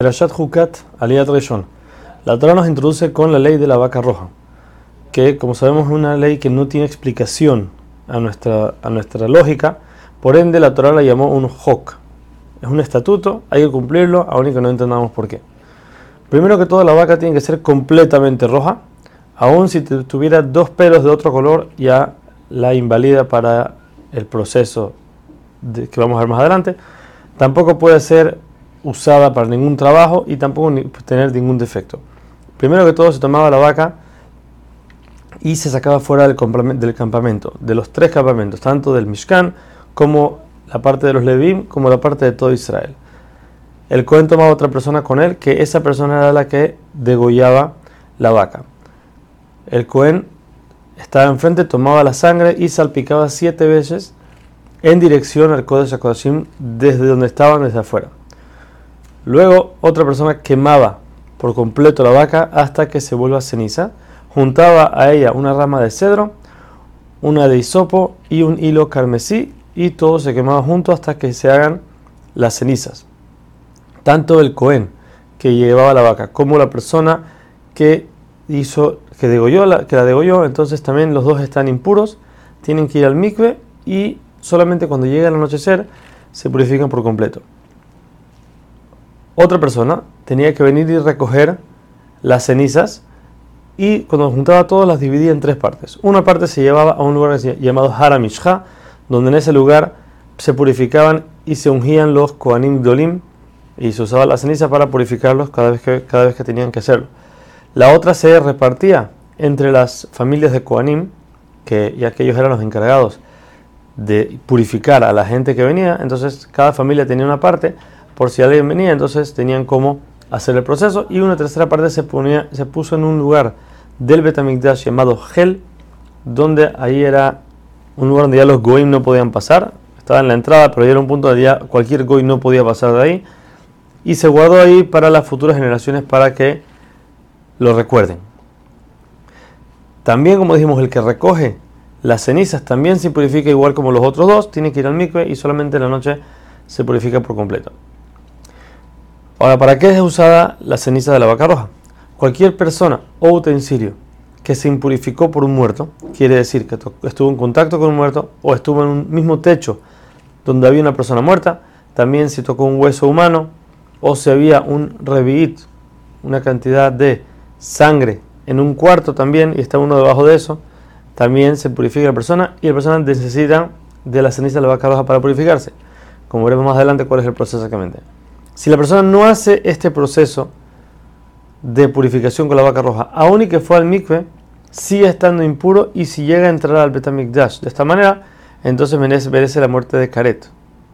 Perashat Hukat Aliyat. La Torah nos introduce con la ley de la vaca roja, que como sabemos es una ley que no tiene explicación a nuestra, a nuestra lógica, por ende la Torah la llamó un Hok. Es un estatuto, hay que cumplirlo, aún que no entendamos por qué. Primero que todo, la vaca tiene que ser completamente roja, aun si tuviera dos pelos de otro color, ya la invalida para el proceso que vamos a ver más adelante. Tampoco puede ser usada para ningún trabajo y tampoco tener ningún defecto. Primero que todo se tomaba la vaca y se sacaba fuera del, campamento, de los tres campamentos, tanto del Mishkan como la parte de los Levim, como la parte de todo Israel. El Cohen tomaba otra persona con él, que esa persona era la que degollaba la vaca. El Cohen estaba enfrente, tomaba la sangre y salpicaba siete veces en dirección al Kodesh HaKodashim desde donde estaban, desde afuera. Luego otra persona quemaba por completo la vaca hasta que se vuelva ceniza. Juntaba a ella una rama de cedro, una de hisopo y un hilo carmesí y todo se quemaba junto hasta que se hagan las cenizas. Tanto el cohen que llevaba la vaca como la persona que hizo que degolló la, que la degolló, entonces también los dos están impuros, tienen que ir al mikve y solamente cuando llega el anochecer se purifican por completo otra persona tenía que venir y recoger las cenizas y cuando juntaba todas las dividía en tres partes. Una parte se llevaba a un lugar llamado Haramishha, donde en ese lugar se purificaban y se ungían los Kohanim Dolim y se usaba la ceniza para purificarlos cada vez que, cada vez que tenían que hacerlo. La otra se repartía entre las familias de Kohanim, que ya que ellos eran los encargados de purificar a la gente que venía, entonces cada familia tenía una parte por si alguien venía, entonces tenían cómo hacer el proceso y una tercera parte se, ponía, se puso en un lugar del Betamigdash llamado Gel, donde ahí era un lugar donde ya los goim no podían pasar, estaba en la entrada, pero ya era un punto donde ya cualquier goy no podía pasar de ahí y se guardó ahí para las futuras generaciones para que lo recuerden. También, como dijimos, el que recoge las cenizas también se purifica igual como los otros dos, tiene que ir al mikve y solamente en la noche se purifica por completo. Ahora, ¿para qué es usada la ceniza de la vaca roja? Cualquier persona o utensilio que se impurificó por un muerto, quiere decir que estuvo en contacto con un muerto o estuvo en un mismo techo donde había una persona muerta, también si tocó un hueso humano o si había un revit, una cantidad de sangre en un cuarto también y está uno debajo de eso, también se purifica la persona y la persona necesita de la ceniza de la vaca roja para purificarse. Como veremos más adelante cuál es el proceso exactamente. Si la persona no hace este proceso de purificación con la vaca roja, aun y que fue al mikve, sigue estando impuro y si llega a entrar al betamikdash de esta manera, entonces merece, la muerte de Karet.